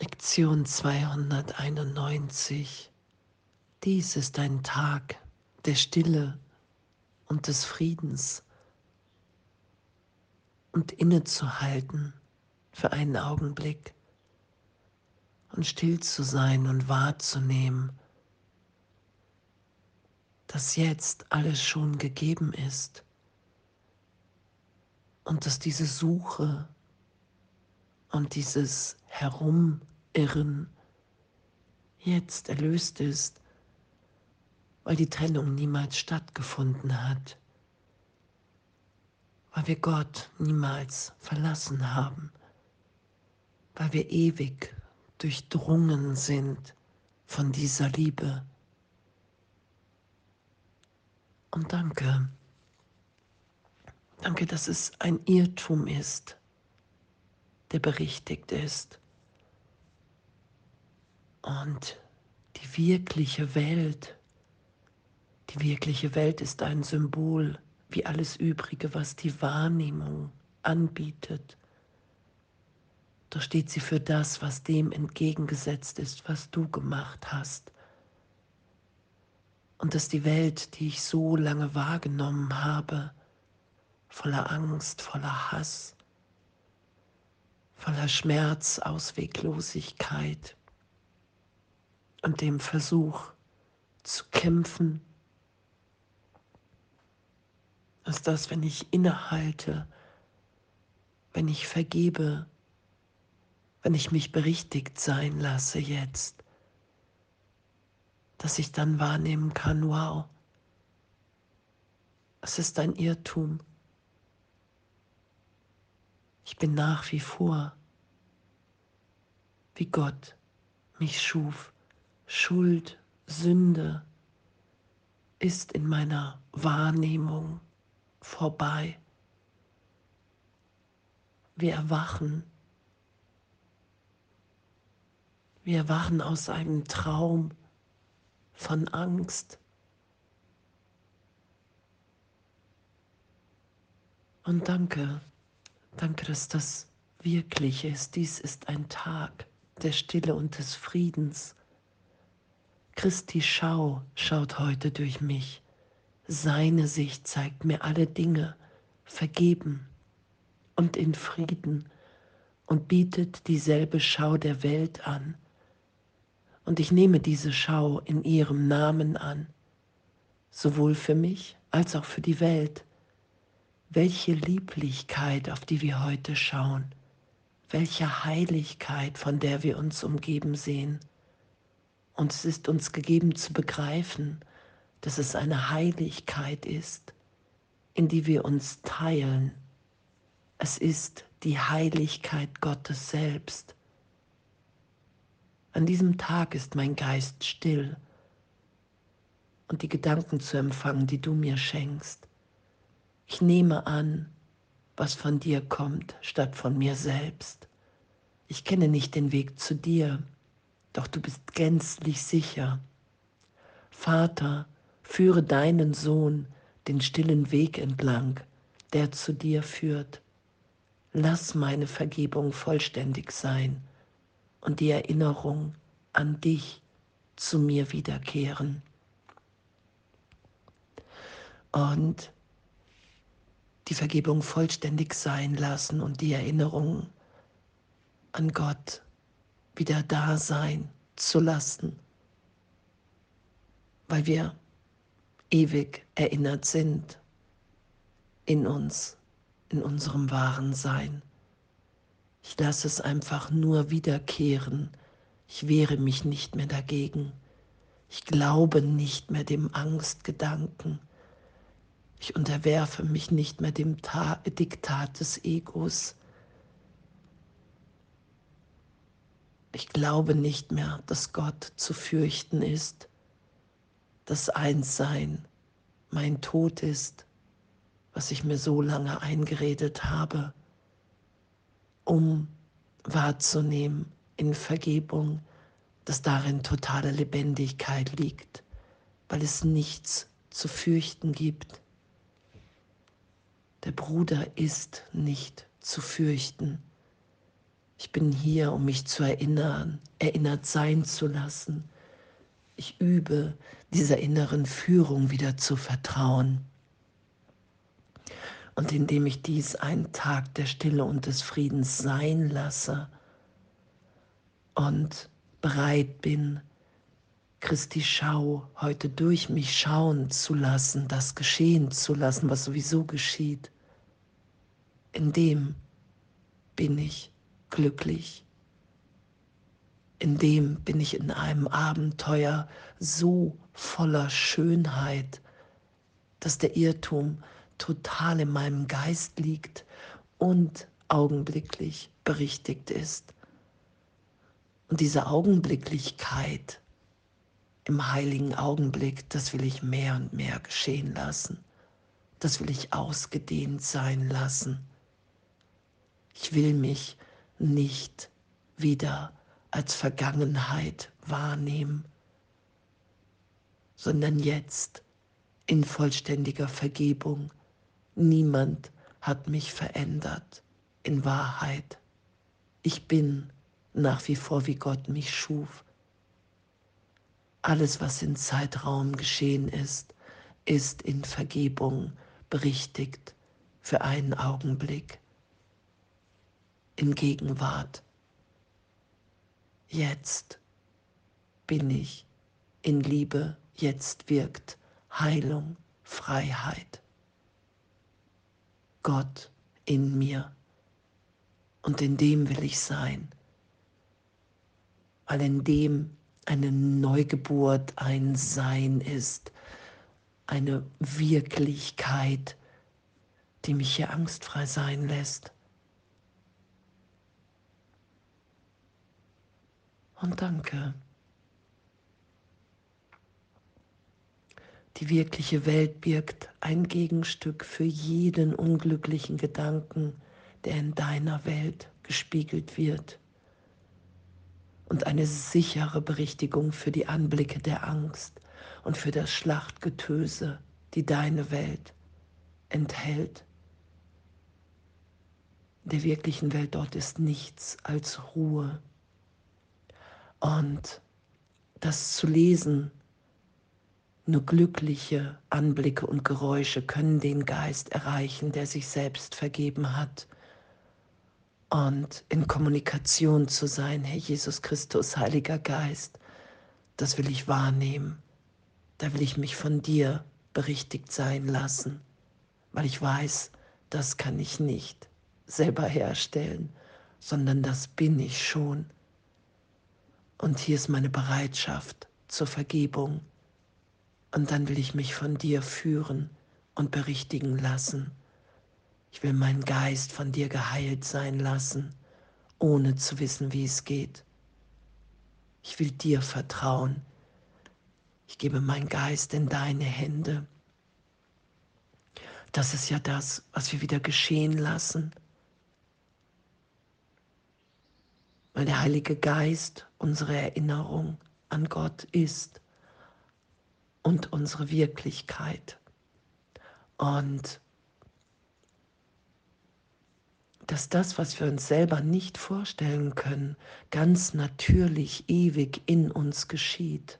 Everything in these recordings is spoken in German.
Lektion 291. Dies ist ein Tag der Stille und des Friedens. Und innezuhalten für einen Augenblick. Und still zu sein und wahrzunehmen, dass jetzt alles schon gegeben ist. Und dass diese Suche und dieses Herumirren jetzt erlöst ist, weil die Trennung niemals stattgefunden hat, weil wir Gott niemals verlassen haben, weil wir ewig durchdrungen sind von dieser Liebe. Und danke, danke, dass es ein Irrtum ist, der berichtigt ist. Und die wirkliche Welt, die wirkliche Welt ist ein Symbol wie alles Übrige, was die Wahrnehmung anbietet. Da steht sie für das, was dem entgegengesetzt ist, was du gemacht hast. Und dass die Welt, die ich so lange wahrgenommen habe, voller Angst, voller Hass, voller Schmerz, Ausweglosigkeit und dem Versuch zu kämpfen, ist das, wenn ich innehalte, wenn ich vergebe, wenn ich mich berichtigt sein lasse jetzt, dass ich dann wahrnehmen kann, wow, es ist ein Irrtum. Ich bin nach wie vor, wie Gott mich schuf. Schuld, Sünde ist in meiner Wahrnehmung vorbei. Wir erwachen. Wir erwachen aus einem Traum von Angst. Und danke, Danke, dass das wirklich ist. Dies ist ein Tag der Stille und des Friedens. Christi Schau schaut heute durch mich. Seine Sicht zeigt mir alle Dinge vergeben und in Frieden und bietet dieselbe Schau der Welt an. Und ich nehme diese Schau in ihrem Namen an, sowohl für mich als auch für die Welt welche Lieblichkeit, auf die wir heute schauen, welche Heiligkeit, von der wir uns umgeben sehen. Und es ist uns gegeben zu begreifen, dass es eine Heiligkeit ist, in die wir uns teilen. Es ist die Heiligkeit Gottes selbst. An diesem Tag ist mein Geist still und die Gedanken zu empfangen, die du mir schenkst. Nehme an, was von dir kommt, statt von mir selbst. Ich kenne nicht den Weg zu dir, doch du bist gänzlich sicher. Vater, führe deinen Sohn den stillen Weg entlang, der zu dir führt. Lass meine Vergebung vollständig sein und die Erinnerung an dich zu mir wiederkehren. Und die Vergebung vollständig sein lassen und die Erinnerung an Gott wieder da sein zu lassen, weil wir ewig erinnert sind in uns, in unserem wahren Sein. Ich lasse es einfach nur wiederkehren. Ich wehre mich nicht mehr dagegen. Ich glaube nicht mehr dem Angstgedanken. Ich unterwerfe mich nicht mehr dem Ta Diktat des Egos. Ich glaube nicht mehr, dass Gott zu fürchten ist, dass Einssein mein Tod ist, was ich mir so lange eingeredet habe, um wahrzunehmen in Vergebung, dass darin totale Lebendigkeit liegt, weil es nichts zu fürchten gibt. Der Bruder ist nicht zu fürchten. Ich bin hier, um mich zu erinnern, erinnert sein zu lassen. Ich übe dieser inneren Führung wieder zu vertrauen. Und indem ich dies einen Tag der Stille und des Friedens sein lasse und bereit bin, Christi Schau heute durch mich schauen zu lassen, das geschehen zu lassen, was sowieso geschieht, in dem bin ich glücklich. In dem bin ich in einem Abenteuer so voller Schönheit, dass der Irrtum total in meinem Geist liegt und augenblicklich berichtigt ist. Und diese Augenblicklichkeit im heiligen Augenblick, das will ich mehr und mehr geschehen lassen. Das will ich ausgedehnt sein lassen. Ich will mich nicht wieder als Vergangenheit wahrnehmen, sondern jetzt in vollständiger Vergebung. Niemand hat mich verändert in Wahrheit. Ich bin nach wie vor, wie Gott mich schuf. Alles, was in Zeitraum geschehen ist, ist in Vergebung berichtigt für einen Augenblick in Gegenwart. Jetzt bin ich in Liebe, jetzt wirkt Heilung, Freiheit. Gott in mir. Und in dem will ich sein, weil in dem eine Neugeburt, ein Sein ist, eine Wirklichkeit, die mich hier angstfrei sein lässt. und danke. Die wirkliche Welt birgt ein Gegenstück für jeden unglücklichen Gedanken, der in deiner Welt gespiegelt wird. Und eine sichere Berichtigung für die Anblicke der Angst und für das Schlachtgetöse, die deine Welt enthält. Der wirklichen Welt dort ist nichts als Ruhe und das zu lesen, nur glückliche Anblicke und Geräusche können den Geist erreichen, der sich selbst vergeben hat. Und in Kommunikation zu sein, Herr Jesus Christus, Heiliger Geist, das will ich wahrnehmen. Da will ich mich von dir berichtigt sein lassen, weil ich weiß, das kann ich nicht selber herstellen, sondern das bin ich schon und hier ist meine Bereitschaft zur Vergebung. Und dann will ich mich von dir führen und berichtigen lassen. Ich will meinen Geist von dir geheilt sein lassen, ohne zu wissen, wie es geht. Ich will dir vertrauen. Ich gebe meinen Geist in deine Hände. Das ist ja das, was wir wieder geschehen lassen. weil der Heilige Geist unsere Erinnerung an Gott ist und unsere Wirklichkeit. Und dass das, was wir uns selber nicht vorstellen können, ganz natürlich, ewig in uns geschieht.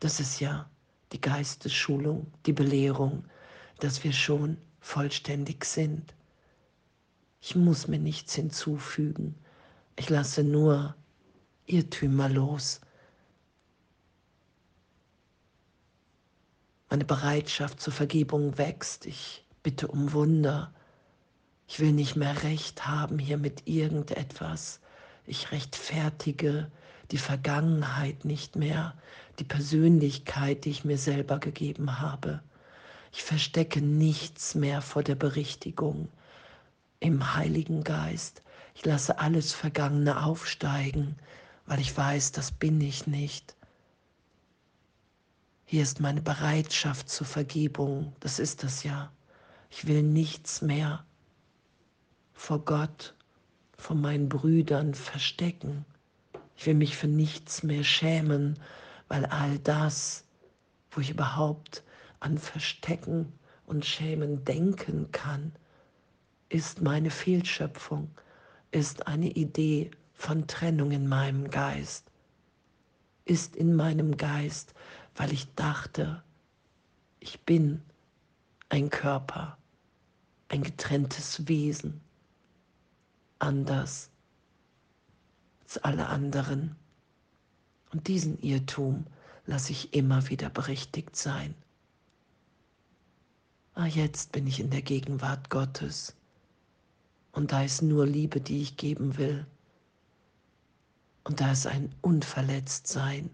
Das ist ja die Geistesschulung, die Belehrung, dass wir schon vollständig sind. Ich muss mir nichts hinzufügen. Ich lasse nur Irrtümer los. Meine Bereitschaft zur Vergebung wächst. Ich bitte um Wunder. Ich will nicht mehr recht haben hier mit irgendetwas. Ich rechtfertige die Vergangenheit nicht mehr, die Persönlichkeit, die ich mir selber gegeben habe. Ich verstecke nichts mehr vor der Berichtigung im Heiligen Geist. Ich lasse alles Vergangene aufsteigen, weil ich weiß, das bin ich nicht. Hier ist meine Bereitschaft zur Vergebung, das ist das ja. Ich will nichts mehr vor Gott, vor meinen Brüdern verstecken. Ich will mich für nichts mehr schämen, weil all das, wo ich überhaupt an Verstecken und Schämen denken kann, ist meine Fehlschöpfung ist eine Idee von Trennung in meinem Geist, ist in meinem Geist, weil ich dachte, ich bin ein Körper, ein getrenntes Wesen, anders als alle anderen. Und diesen Irrtum lasse ich immer wieder berichtigt sein. Ah, jetzt bin ich in der Gegenwart Gottes. Und da ist nur Liebe, die ich geben will. Und da ist ein Unverletztsein.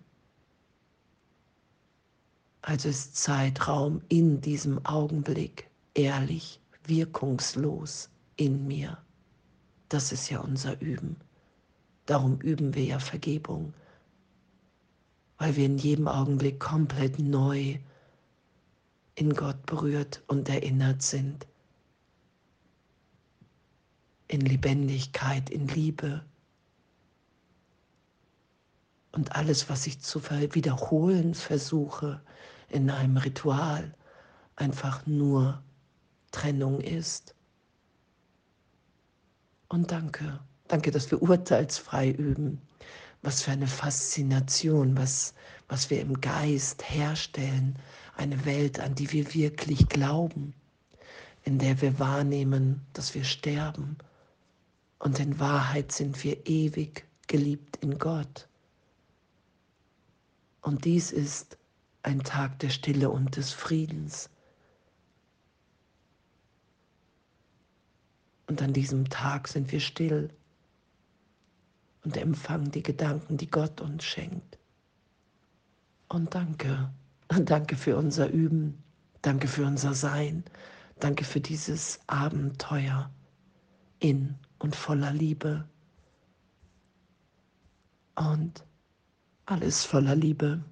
Also ist Zeitraum in diesem Augenblick ehrlich, wirkungslos in mir. Das ist ja unser Üben. Darum üben wir ja Vergebung, weil wir in jedem Augenblick komplett neu in Gott berührt und erinnert sind. In Lebendigkeit, in Liebe. Und alles, was ich zu wiederholen versuche in einem Ritual, einfach nur Trennung ist. Und danke, danke, dass wir urteilsfrei üben. Was für eine Faszination, was, was wir im Geist herstellen, eine Welt, an die wir wirklich glauben, in der wir wahrnehmen, dass wir sterben und in Wahrheit sind wir ewig geliebt in Gott. Und dies ist ein Tag der Stille und des Friedens. Und an diesem Tag sind wir still und empfangen die Gedanken, die Gott uns schenkt. Und danke. Danke für unser Üben. Danke für unser Sein. Danke für dieses Abenteuer in und voller Liebe. Und alles voller Liebe.